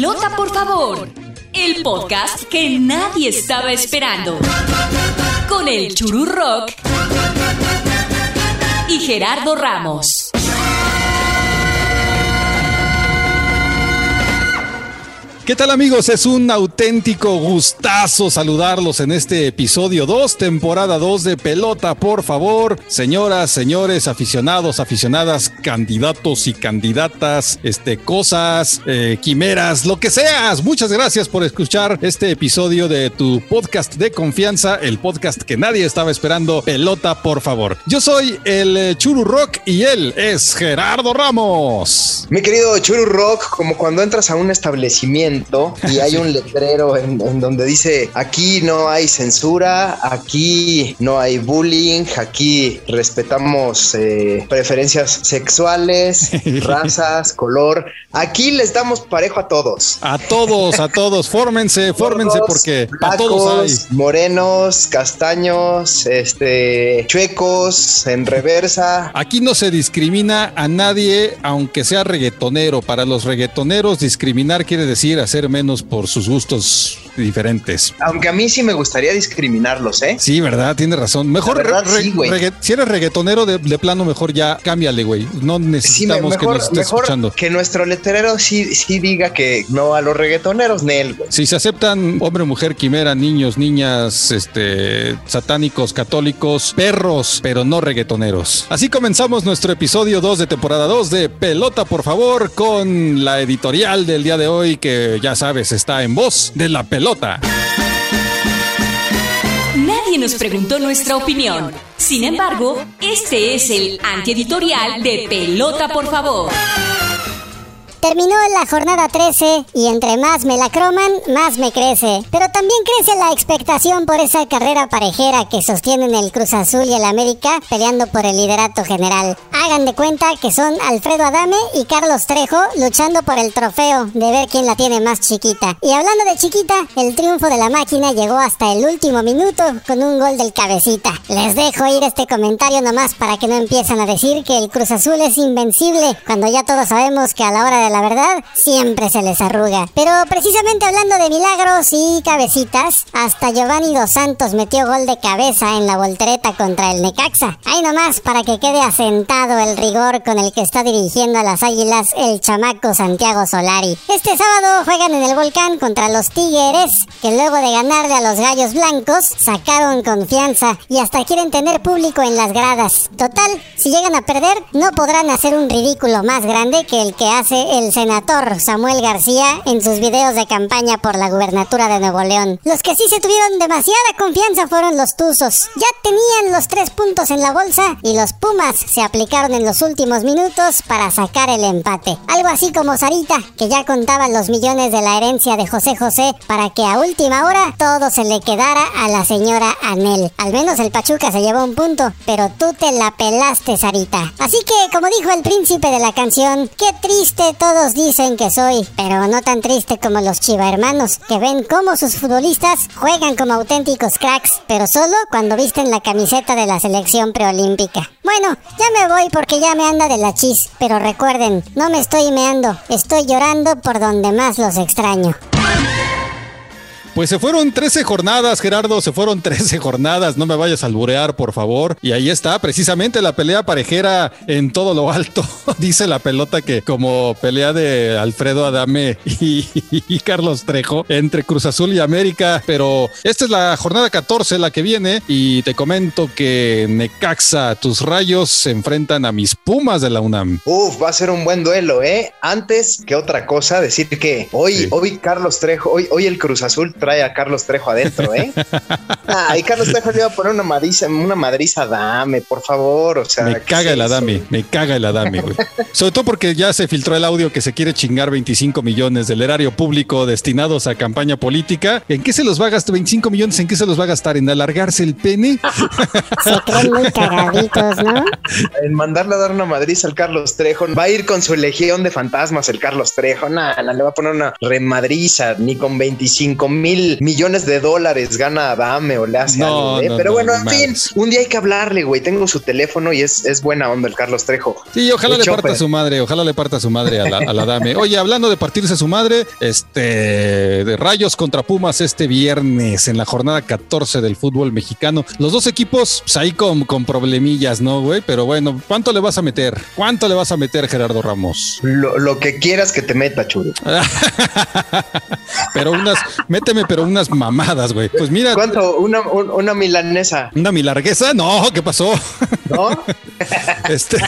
Pelota, por favor. El podcast que nadie estaba esperando. Con el Chururrock y Gerardo Ramos. ¿Qué tal amigos? Es un auténtico gustazo saludarlos en este episodio 2, temporada 2 de Pelota, por favor. Señoras, señores, aficionados, aficionadas, candidatos y candidatas, este, cosas, eh, quimeras, lo que seas. Muchas gracias por escuchar este episodio de tu podcast de confianza, el podcast que nadie estaba esperando, Pelota, por favor. Yo soy el eh, Churu Rock y él es Gerardo Ramos. Mi querido Churu Rock, como cuando entras a un establecimiento y hay un letrero en, donde dice aquí no hay censura, aquí no hay bullying, aquí respetamos eh, preferencias sexuales, razas, color. Aquí les damos parejo a todos. A todos, a todos. Fórmense, fórmense porque a todos hay. Morenos, castaños, este, chuecos, en reversa. Aquí no se discrimina a nadie, aunque sea reggaetonero. Para los reggaetoneros, discriminar quiere decir hacer menos por sus gustos diferentes. Aunque a mí sí me gustaría discriminarlos, ¿eh? Sí, ¿verdad? Tiene razón. Mejor, si eres reggaetonero de, plano, mejor ya cámbiale, güey. No necesitamos que nos estés escuchando. Que nuestro letrero sí, sí diga que no a los reggaetoneros, Nel, güey. Si se aceptan hombre, mujer, quimera, niños, niñas, este, satánicos, católicos, perros, pero no reggaetoneros. Así comenzamos nuestro episodio 2 de temporada 2 de Pelota, por favor, con la editorial del día de hoy que ya sabes, está en voz de la pelota. Nadie nos preguntó nuestra opinión. Sin embargo, este es el antieditorial de Pelota, por favor. Terminó la jornada 13 y entre más me la croman, más me crece. Pero también crece la expectación por esa carrera parejera que sostienen el Cruz Azul y el América peleando por el liderato general. Hagan de cuenta que son Alfredo Adame y Carlos Trejo luchando por el trofeo de ver quién la tiene más chiquita. Y hablando de chiquita, el triunfo de la máquina llegó hasta el último minuto con un gol del cabecita. Les dejo ir este comentario nomás para que no empiecen a decir que el Cruz Azul es invencible cuando ya todos sabemos que a la hora de la verdad, siempre se les arruga. Pero precisamente hablando de milagros y cabecitas, hasta Giovanni Dos Santos metió gol de cabeza en la voltereta contra el Necaxa. Ahí nomás para que quede asentado el rigor con el que está dirigiendo a las Águilas el chamaco Santiago Solari. Este sábado juegan en el Volcán contra los Tigres, que luego de ganarle a los Gallos Blancos, sacaron confianza y hasta quieren tener público en las gradas. Total, si llegan a perder, no podrán hacer un ridículo más grande que el que hace el senador Samuel García en sus videos de campaña por la gubernatura de Nuevo León. Los que sí se tuvieron demasiada confianza fueron los Tuzos. Ya tenían los tres puntos en la bolsa y los Pumas se aplicaron en los últimos minutos para sacar el empate. Algo así como Sarita, que ya contaba los millones de la herencia de José José para que a última hora todo se le quedara a la señora Anel. Al menos el Pachuca se llevó un punto, pero tú te la pelaste, Sarita. Así que, como dijo el príncipe de la canción, qué triste todo todos dicen que soy, pero no tan triste como los Chiva hermanos, que ven cómo sus futbolistas juegan como auténticos cracks, pero solo cuando visten la camiseta de la selección preolímpica. Bueno, ya me voy porque ya me anda de la chis, pero recuerden, no me estoy meando, estoy llorando por donde más los extraño. Pues se fueron 13 jornadas, Gerardo, se fueron 13 jornadas, no me vayas a alburear, por favor. Y ahí está, precisamente la pelea parejera en todo lo alto. Dice la pelota que como pelea de Alfredo Adame y, Carlos Trejo entre Cruz Azul y América, pero esta es la jornada 14, la que viene, y te comento que Necaxa, tus rayos se enfrentan a mis Pumas de la UNAM. Uf, va a ser un buen duelo, ¿eh? Antes que otra cosa, decir que hoy, hoy Carlos Trejo, hoy, hoy el Cruz Azul trae a Carlos Trejo adentro, ¿eh? ah, y Carlos Trejo le iba a poner una madriza, una madriza dame, por favor. O sea, me caga el Adame, me caga el Adame, güey. Sobre todo porque ya se filtró el audio que se quiere chingar 25 millones del erario público destinados a campaña política. ¿En qué se los va a gastar? 25 millones, ¿en qué se los va a gastar? ¿En alargarse el pene? se creen muy cagaditos, ¿no? En mandarle a dar una madriza al Carlos Trejo. Va a ir con su legión de fantasmas el Carlos Trejo. Nada, le va a poner una remadriza, ni con 25 mil mil millones de dólares gana Adame o le hace No, algo, ¿eh? no, Pero no, bueno, en fin, un día hay que hablarle, güey. Tengo su teléfono y es, es buena onda el Carlos Trejo. Sí, ojalá El le Chopper. parta su madre, ojalá le parta su madre a la, a la dame. Oye, hablando de partirse su madre, este de Rayos contra Pumas este viernes en la jornada 14 del fútbol mexicano. Los dos equipos pues, ahí con, con problemillas, ¿no, güey? Pero bueno, ¿cuánto le vas a meter? ¿Cuánto le vas a meter, Gerardo Ramos? Lo, lo que quieras que te meta, churu. pero unas, méteme, pero unas mamadas, güey. Pues mira, ¿Cuánto? Una, un- una milanesa, una milarguesa, no, ¿qué pasó? ¿no? Este,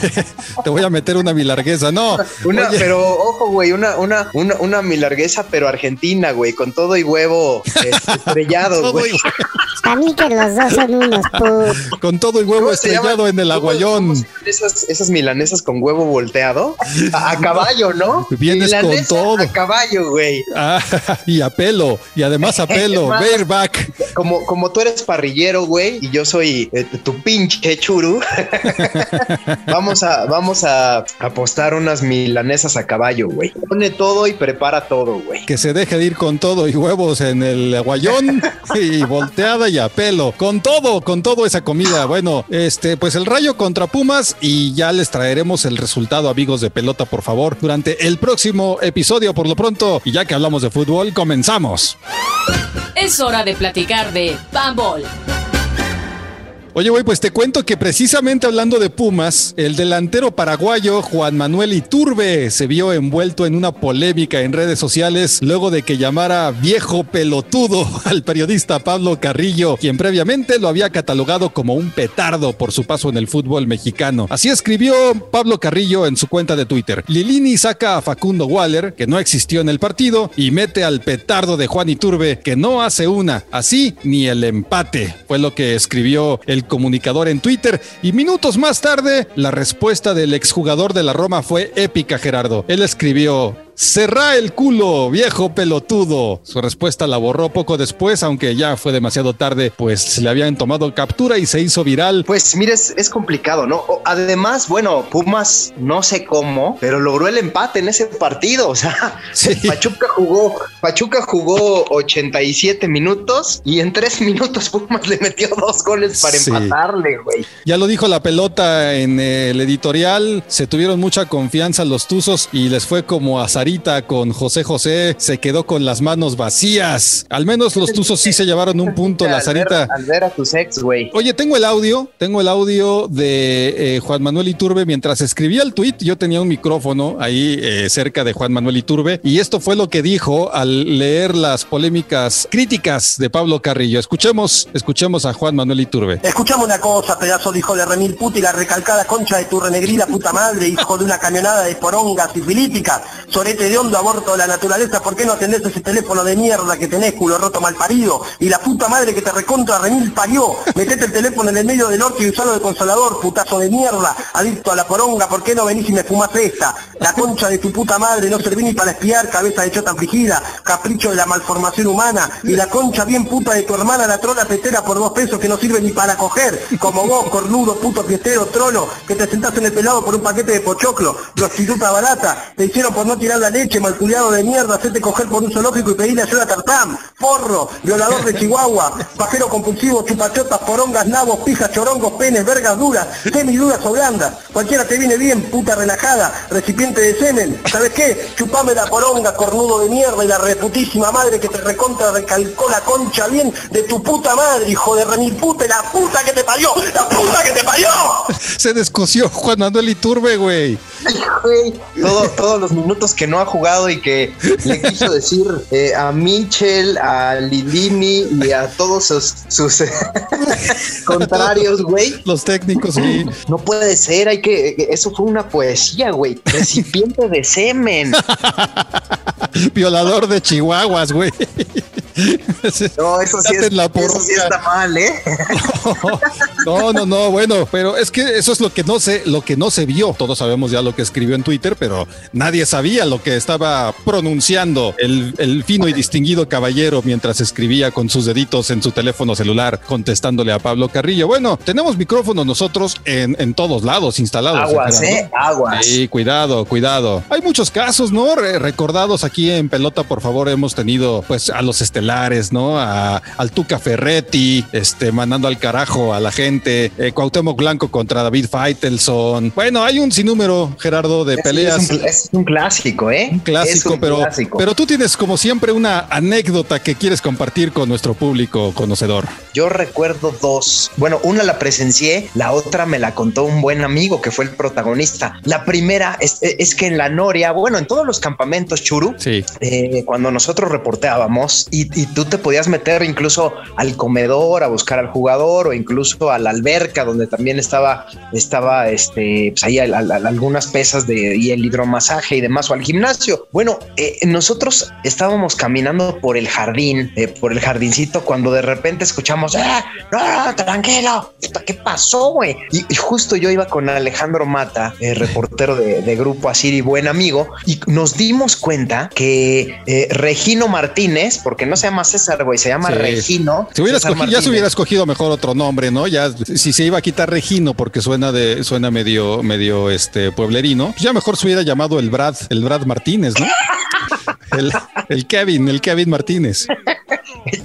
te voy a meter una milarguesa, no. Una, Oye, pero ojo, güey, una, una, una, una milarguesa, pero argentina, güey, con todo y huevo este, estrellado, güey. y- A mí que los dos son unos con todo el huevo ¿Cómo se estrellado en el ¿Cómo- aguayón. Esas, esas milanesas con huevo volteado a, a caballo, ¿no? Vienes con Milanesa todo. A caballo, güey. Ah, y a pelo, y además a pelo, Más. bareback. Como, como tú eres parrillero, güey, y yo soy eh, tu pinche churu. vamos a, vamos a apostar unas milanesas a caballo, güey. Pone todo y prepara todo, güey. Que se deje de ir con todo y huevos en el aguayón y volteada y a pelo. Con todo, con todo esa comida. Bueno, este, pues el rayo contra Pumas y ya les traeremos el resultado, amigos de pelota, por favor, durante el próximo episodio. Por lo pronto, y ya que hablamos de fútbol, comenzamos. Es hora de platicar de Bambol. Oye, güey, pues te cuento que precisamente hablando de Pumas, el delantero paraguayo Juan Manuel Iturbe se vio envuelto en una polémica en redes sociales luego de que llamara viejo pelotudo al periodista Pablo Carrillo, quien previamente lo había catalogado como un petardo por su paso en el fútbol mexicano. Así escribió Pablo Carrillo en su cuenta de Twitter. Lilini saca a Facundo Waller, que no existió en el partido, y mete al petardo de Juan Iturbe, que no hace una, así ni el empate. Fue lo que escribió el comunicador en Twitter. Y minutos más tarde, la respuesta del exjugador de la Roma fue épica, Gerardo. Él escribió. Cerrá el culo, viejo pelotudo. Su respuesta la borró poco después, aunque ya fue demasiado tarde, pues se le habían tomado captura y se hizo viral. Pues mire, es, es complicado, ¿no? Además, bueno, Pumas no sé cómo, pero logró el empate en ese partido. O sea, Sí. Pachuca jugó, Pachuca jugó 87 minutos y en tres minutos Pumas le metió dos goles para Sí. empatarle, güey. Ya lo dijo la pelota en el editorial, se tuvieron mucha confianza los Tuzos y les fue como a Sarita con José José, se quedó con las manos vacías. Al menos los Tuzos sí se llevaron un punto, la Al ver- Sarita. Al ver a tus ex, güey. Oye, tengo el audio, tengo el audio de eh, Juan Manuel Iturbe. Mientras escribía el tuit, yo tenía un micrófono ahí eh, cerca de Juan Manuel Iturbe y esto fue lo que dijo al leer las polémicas críticas de Pablo Carrillo. Escuchemos, escuchemos a Juan Manuel Iturbe. Escuchame una cosa, pedazo de hijo de remil puta y la recalcada concha de tu renegrida puta madre, hijo de una camionada de porongas y filípicas, sorete de hondo, aborto de la naturaleza, ¿por qué no atendés ese teléfono de mierda que tenés, culo roto mal parido? Y la puta madre que te recontra remil parió, metete el teléfono en el medio del orto y usalo de consolador, putazo de mierda, adicto a la poronga, ¿por qué no venís y me fumás esta? La concha de tu puta madre no serví ni para espiar, cabeza de chota afligida, capricho de la malformación humana, y la concha bien puta de tu hermana, la trola tetera por dos pesos que no sirve ni para coger, como vos, cornudo, puto fiestero, trolo, que te sentás en el pelado por un paquete de pochoclo, prostituta barata, te hicieron por no tirar la leche, malculiado de mierda, hacerte coger por un zoológico y pedirle ayuda a Tartam, forro, violador de Chihuahua, pajero compulsivo, chupachotas, porongas, nabos, pijas, chorongos, penes, vergas duras, semiduras o blandas, cualquiera te viene bien, puta relajada, recipiente de semen, ¿sabes qué? Chupame la poronga, cornudo de mierda y la reputísima madre que te recontra recalcó la concha bien de tu puta madre, hijo de remil puta, la puta que te parió, la puta que te parió. Se descoció Juan Manuel Iturbe, güey. Güey, todo- todos los minutos que no ha jugado y que le quiso decir eh, a Mitchell, a Lilini y a todos sus, sus eh, contrarios, güey. Los técnicos, sí. No puede ser, hay que. Eso fue una poesía, güey. Recipiente de semen. Violador de chihuahuas, güey. No, eso sí, es, eso sí está mal, ¿eh? No, no, no, bueno, pero es que eso es lo que no se, lo que no se vio. Todos sabemos ya lo que escribió en Twitter, pero nadie sabía lo que estaba pronunciando el, el fino y distinguido caballero mientras escribía con sus deditos en su teléfono celular contestándole a Pablo Carrillo. Bueno, tenemos micrófonos nosotros en, en todos lados instalados. Aguas. ¿eh? Aguas. Sí, cuidado, cuidado. Hay muchos casos, ¿no? Re- recordados aquí en pelota, por favor, hemos tenido pues a los estelares estelares, ¿no? A, al Tuca Ferretti, este, mandando al carajo a la gente, eh, Cuauhtémoc Blanco contra David Faitelson. Bueno, hay un sinnúmero, Gerardo, de peleas. Es un, es un clásico, ¿eh? Un clásico, Es un pero, clásico. pero tú tienes como siempre una anécdota que quieres compartir con nuestro público conocedor. Yo recuerdo dos. Bueno, una la presencié, la otra me la contó un buen amigo que fue el protagonista. La primera es, es que en la Noria, bueno, en todos los campamentos churu, Sí. eh, cuando nosotros reporteábamos y, y tú te podías meter incluso al comedor a buscar al jugador o incluso a la alberca donde también estaba, estaba este, pues ahí al- al- al- algunas pesas de y el hidromasaje y demás o al gimnasio. Bueno, eh, nosotros estábamos caminando por el jardín, eh, por el jardincito cuando de repente escuchamos, "Ah, no, no, tranquilo, ¿qué pasó, güey? Y, justo yo iba con Alejandro Mata, eh, reportero de, de Grupo Asir y buen amigo, y nos dimos cuenta que eh, Regino Martínez, porque no se llama César, güey, se llama Sí. Regino. Si hubiera César escogido- ya se hubiera escogido mejor otro nombre, ¿no? Ya si se iba a quitar Regino porque suena de suena medio medio este pueblerino, pues ya mejor se hubiera llamado el Brad, el Brad Martínez, ¿no? El, el Kevin, el Kevin Martínez.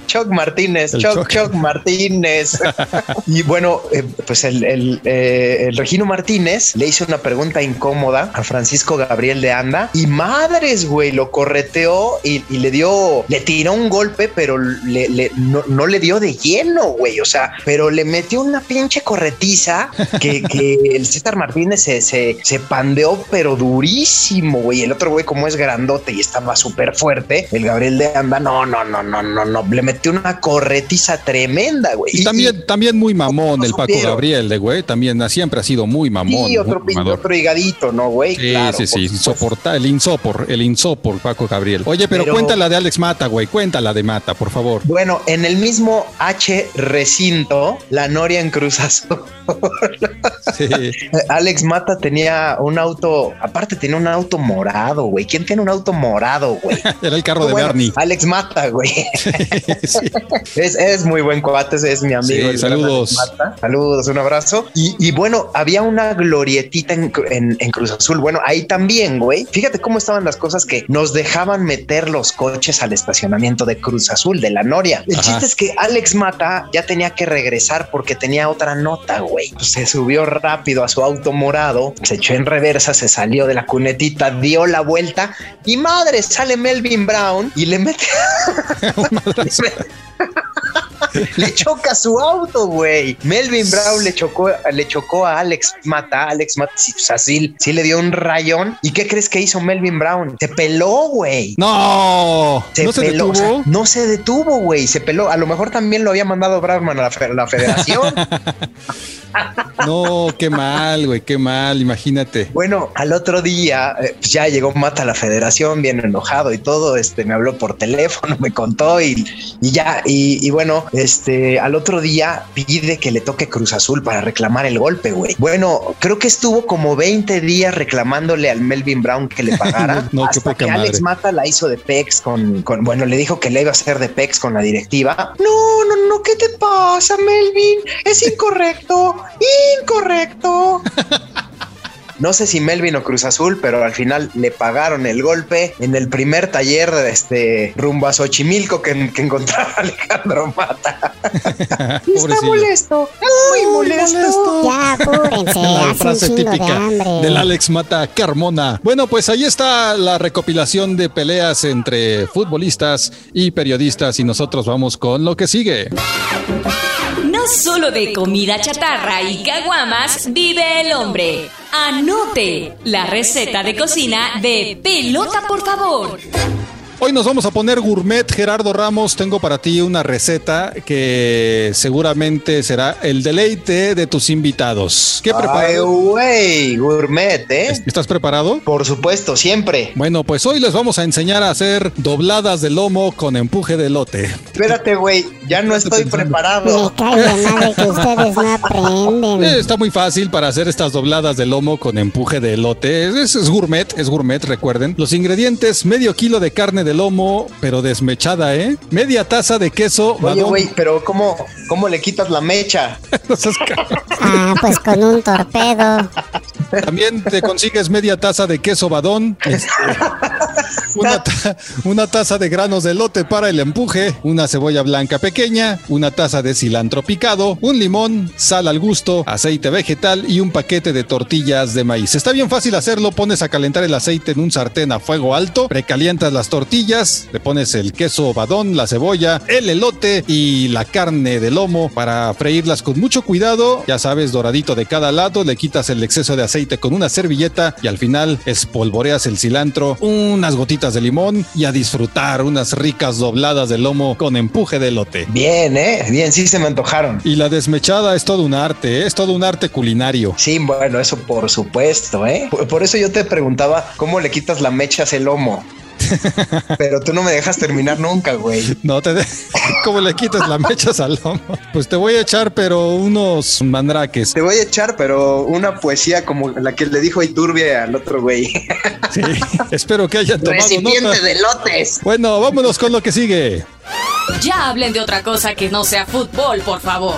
Chuck Martínez, Chuck. Chuck Martínez. y bueno, eh, pues el, el, eh, el Regino Martínez le hizo una pregunta incómoda a Francisco Gabriel de Anda y madres, güey, lo correteó y, y le dio, le tiró un golpe, pero le, le- no, no le dio de lleno, güey. O sea, pero le metió una pinche corretiza que, que el César Martínez se, se, se pandeó, pero durísimo, güey. El otro güey, como es grandote y estaba súper fuerte, el Gabriel de Anda, no, no, no, no, no, no, le metió una corretiza tremenda, güey. Y también, también muy mamón el Paco. Gabriel, de güey, también siempre ha sido muy mamón. Sí, otro, muy otro higadito, ¿no, güey? Sí, Claro, sí, sí, insoporta, el insopor, el insopor, Paco Gabriel. Oye, pero, Pero- cuéntala de Alex Mata, güey, cuéntala de Mata, por favor. Bueno, en el mismo H recinto, la Noria en Cruz Azul. Sí. Alex Mata tenía un auto, aparte tenía un auto morado, güey. ¿Quién tiene un auto morado, güey? Era el carro de Bueno, Bernie. Alex Mata, güey. Sí. Es, es muy buen cuate, es mi amigo. Saludos. Mata. Saludos, un abrazo. Y, y bueno, había una glorietita en, en- en Cruz Azul. Bueno, ahí también, güey. Fíjate cómo estaban las cosas que nos dejaban meter los coches al estacionamiento de Cruz Azul, de la Noria. El Ajá. chiste es que Alex Mata ya tenía que regresar porque tenía otra nota, güey. Se subió rápido a su auto morado, se echó en reversa, se salió de la cunetita, dio la vuelta y madre, sale Melvin Brown y le mete le choca su auto, güey. Melvin Brown le chocó, le chocó a Alex Mata. Alex Mata, sí, pues sí le dio un rayón. ¿Y qué crees que hizo Melvin Brown? Se peló, güey. No, Se no se peló, o sea, detuvo. no se detuvo, güey. Se peló. A lo mejor también lo había mandado Bradman a la, fe- a la federación. No, qué mal, güey, qué mal, imagínate. Bueno, al otro día eh, pues ya llegó Mata a la federación, bien enojado y todo. Este me habló por teléfono, me contó y, y ya. Y, y bueno, este al otro día pide que le toque Cruz Azul para reclamar el golpe, güey. Bueno, creo que estuvo como 20 días reclamándole al Melvin Brown que le pagara. No, qué hasta que Alex madre. Mata la hizo de Pex con, con, bueno, le dijo que le iba a hacer de Pex con la directiva. No, no, no, ¿qué te pasa, Melvin? Es incorrecto, incorrecto. No sé si Melvin o Cruz Azul, pero al final le pagaron el golpe en el primer taller de este rumbo a Xochimilco que, que encontraba Alejandro Mata. Está molesto, muy molesto. Ya, apúrense, La frase de típica del Alex Mata Carmona. Bueno, pues ahí está la recopilación de peleas entre futbolistas y periodistas y nosotros vamos con lo que sigue. No solo de comida chatarra y caguamas vive el hombre. Anote la receta de cocina de pelota, por favor. Hoy nos vamos a poner gourmet, Gerardo Ramos. Tengo para ti una receta que seguramente será el deleite de tus invitados. ¿Qué preparado? güey, gourmet, ¿eh? ¿Estás preparado? Por supuesto, siempre. Bueno, pues hoy les vamos a enseñar a hacer dobladas de lomo con empuje de lote. Espérate, güey, ya no estoy Me preparado. cae madre que ustedes no aprenden. Eh, Está muy fácil para hacer estas dobladas de lomo con empuje de elote. Es, es gourmet, es gourmet, recuerden. Los ingredientes, medio kilo de carne de lomo, pero desmechada, ¿eh? Media taza de queso. Oye, güey, pero ¿cómo, ¿cómo le quitas la mecha? No seas ca- Ah, pues con un torpedo. También te consigues media taza de queso badón. Este, una, ta- una taza de granos de lote para el empuje, una cebolla blanca pequeña, una taza de cilantro picado, un limón, sal al gusto, aceite vegetal y un paquete de tortillas de maíz. Está bien fácil hacerlo, pones a calentar el aceite en un sartén a fuego alto, precalientas las tortillas, le pones el queso badón, la cebolla, el elote y la carne de lomo para freírlas con mucho cuidado, ya sabes, doradito de cada lado, le quitas el exceso de aceite con una servilleta y al final espolvoreas el cilantro, unas gotitas de limón y a disfrutar unas ricas dobladas de lomo con empuje de elote. Bien, ¿eh? Bien, sí se me antojaron. Y la desmechada es todo un arte, ¿eh? es todo un arte culinario. Sí, bueno, eso por supuesto, ¿eh? Por, por eso yo te preguntaba cómo le quitas la mecha a ese lomo. Pero tú no me dejas terminar nunca, güey. No te de... ¿Cómo le quitas la mecha al lomo? Pues te voy a echar, pero unos mandraques. Te voy a echar, pero una poesía como la que le dijo Iturbie al otro güey. Sí, espero que hayan tomado Recipiente nota. de lotes. Bueno, vámonos con lo que sigue. Ya hablen de otra cosa que no sea fútbol, por favor.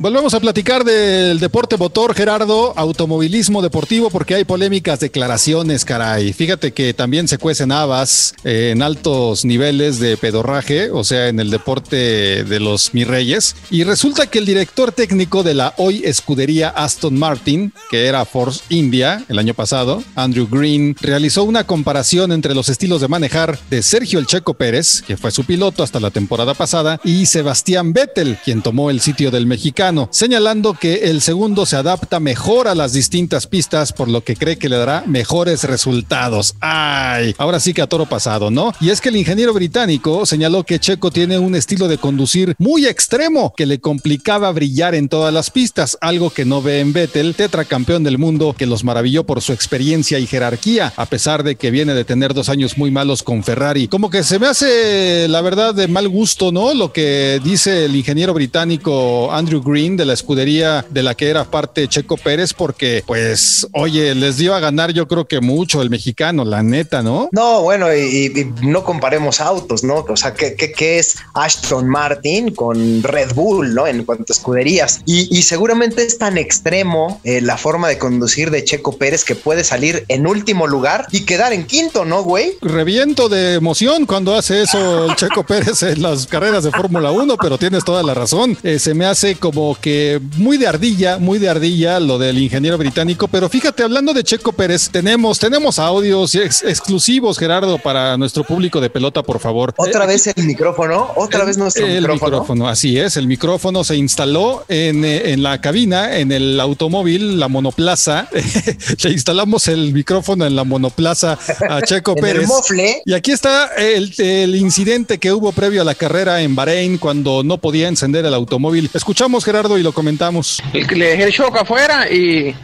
Volvemos a platicar del deporte motor, Gerardo, automovilismo deportivo, porque hay polémicas declaraciones, caray. Fíjate que también se cuecen habas eh, en altos niveles de pedorraje, o sea, en el deporte de los mis reyes. Y resulta que el director técnico de la hoy escudería Aston Martin, que era Force India el año pasado, Andrew Green, realizó una comparación entre los estilos de manejar de Sergio El Checo Pérez, que fue su piloto hasta la temporada pasada, y Sebastián Vettel, quien tomó el sitio del mexicano, señalando que el segundo se adapta mejor a las distintas pistas, por lo que cree que le dará mejores resultados. Ay, ahora sí que a toro pasado, ¿no? Y es que el ingeniero británico señaló que Checo tiene un estilo de conducir muy extremo que le complicaba brillar en todas las pistas, algo que no ve en Vettel, tetracampeón del mundo, que los maravilló por su experiencia y jerarquía, a pesar de que viene de tener dos años muy malos con Ferrari. Como que se me hace, la verdad, de mal gusto, ¿no? Lo que dice el ingeniero británico Andrew Green de la escudería de la que era parte Checo Pérez, porque, pues, oye, les dio a ganar yo creo que mucho el mexicano, la neta, ¿no? No, bueno, y, y no comparemos autos, ¿no? O sea, ¿qué, qué, qué es Aston Martin con Red Bull, ¿no? En cuanto a escuderías. Y, y seguramente es tan extremo eh, la forma de conducir de Checo Pérez que puede salir en último lugar y quedar en quinto, ¿no, güey? Reviento de emoción cuando hace eso el Checo Pérez en las carreras de Fórmula 1, pero tienes toda la razón. Eh, se me hace como que muy de ardilla, muy de ardilla lo del ingeniero británico, pero fíjate, hablando de Checo Pérez, tenemos, tenemos audios ex- exclusivos, Gerardo, para nuestro público de pelota, por favor. Otra Eh, vez el micrófono, otra el- vez nuestro el micrófono. así es, el micrófono se instaló en, eh, en la cabina, en el automóvil, la monoplaza. Le instalamos el micrófono en la monoplaza a Checo el Pérez. mofle. Y aquí está el, el incidente que hubo previo a la carrera en Bahrein cuando no podía encender el automóvil. Escuchamos, Gerardo, y lo comentamos. Le dejé el shock afuera y,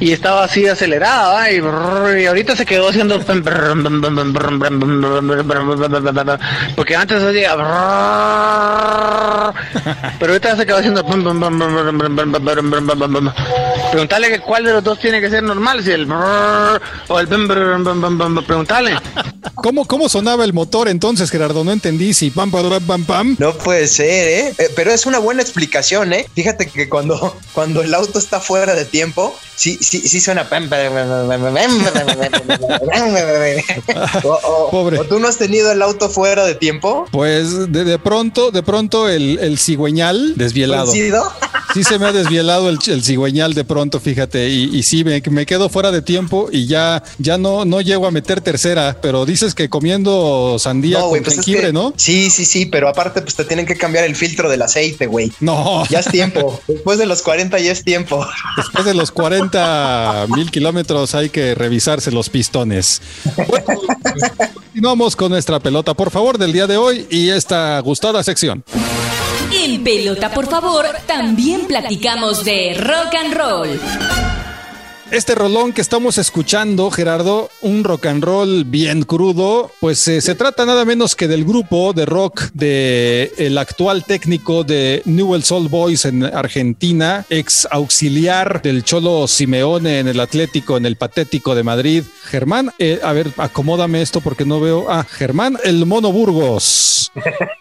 y estaba así acelerada ¿va? y, brrr, y ahorita se quedó haciendo porque antes hacía pero ahorita se quedó haciendo preguntarle que cuál de los dos tiene que ser normal si el o el preguntarle ¿Cómo, ¿Cómo sonaba el motor entonces, Gerardo? No entendí si pam, pam, pam, pam, pam. No puede ser, ¿eh? Eh, Pero es una buena explicación, ¿eh? Fíjate que cuando, cuando el auto está fuera de tiempo, sí, sí, sí suena. O, o- Pobre. o tú no has tenido el auto fuera de tiempo. Pues de, de pronto, de pronto el, el cigüeñal desvielado. Sí se me ha desvielado el, el cigüeñal de pronto, fíjate, y, y sí, me, me quedo fuera de tiempo y ya, ya no, no llego a meter tercera, pero dices que comiendo sandía No, con pues es que- ¿no? Sí, sí, sí, pero aparte, pues te tienen que cambiar el filtro del aceite, güey. No, Ya es tiempo. Después de los 40 ya es tiempo. después de los 40 mil kilómetros hay que revisarse los pistones. Bueno, continuamos con nuestra pelota, por favor, del día de hoy y esta gustada sección. En Pelota, por favor, también platicamos de rock and roll. Este rolón que estamos escuchando, Gerardo, un rock and roll bien crudo, pues eh, se trata nada menos que del grupo de rock de el actual técnico de Newell's Soul Boys en Argentina, ex auxiliar del Cholo Simeone en el Atlético, en el Patético de Madrid. Germán, eh, a ver, acomódame esto porque no veo. Ah, Germán, el Mono Burgos. Burgos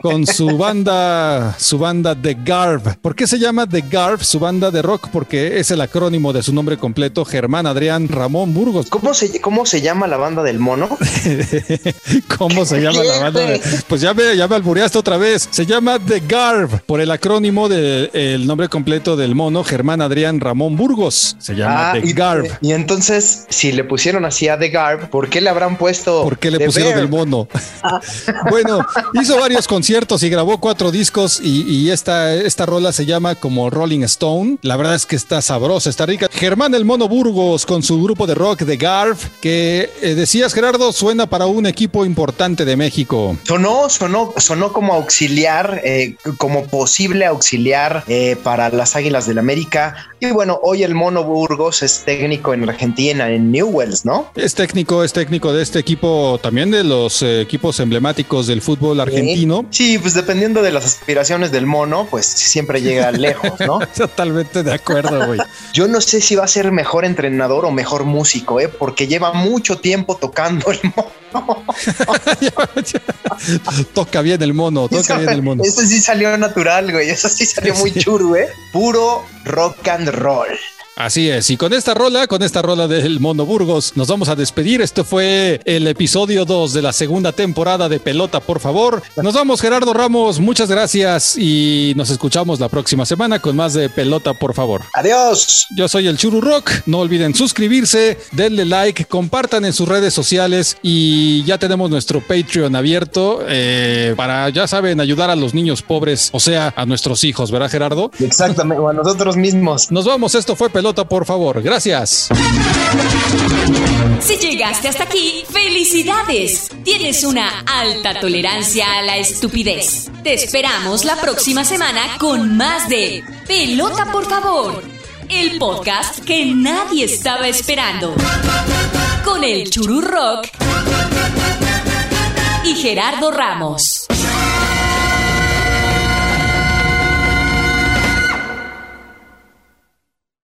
con su banda, su banda The Garb. ¿Por qué se llama The Garb, su banda de rock? Porque es el acrónimo de su nombre completo, Germán Adrián Ramón Burgos. ¿Cómo se, cómo se llama la banda del mono? ¿Cómo se llama la banda? de- Pues ya me, ya me albureaste otra vez. Se llama The Garb, por el acrónimo del nombre completo del mono, Germán Adrián Ramón Burgos. Se llama The Ah, y, Garb. y entonces, si le pusieron así a The Garb, ¿por qué le habrán puesto? ¿Por qué le The pusieron Bear? el mono? bueno, hizo varios conciertos y grabó cuatro discos y, y esta, esta rola se llama como Rolling Stone. La verdad es que está sabrosa, está rica. Germán el Mono Burgos con su grupo de rock The Garf, que eh, decías Gerardo, suena para un equipo importante de México. Sonó, sonó, sonó como auxiliar, eh, como posible auxiliar eh, para las Águilas del América. Y bueno, hoy el Mono Burgos es técnico en Argentina, en Newells, ¿no? Es técnico, es técnico de este equipo, también de los equipos emblemáticos del fútbol argentino. Sí, pues dependiendo de las aspiraciones del mono, pues siempre llega lejos, ¿no? Totalmente de acuerdo, güey. Yo no sé si va a ser mejor entrenador o mejor músico, ¿eh? porque lleva mucho tiempo tocando el mono. toca bien el mono, toca bien el mono. Eso sí salió natural, güey. Eso sí salió muy Sí. churro, ¿eh? Puro rock and roll. Así es, y con esta rola, con esta rola del Mono Burgos, nos vamos a despedir. Esto fue el episodio 2 de la segunda temporada de Pelota, por favor. Nos vamos, Gerardo Ramos, muchas gracias y nos escuchamos la próxima semana con más de Pelota, por favor. Adiós. Yo soy el Churu Rock, no olviden suscribirse, denle like, compartan en sus redes sociales y ya tenemos nuestro Patreon abierto eh, para, ya saben, ayudar a los niños pobres, o sea, a nuestros hijos, ¿verdad, Gerardo? Exactamente, o a nosotros mismos. Nos vamos, esto fue Pelota, por favor. Gracias. Si llegaste hasta aquí, felicidades. Tienes una alta tolerancia a la estupidez. Te esperamos la próxima semana con más de Pelota, por favor. El podcast que nadie estaba esperando. Con el Churu Rock y Gerardo Ramos.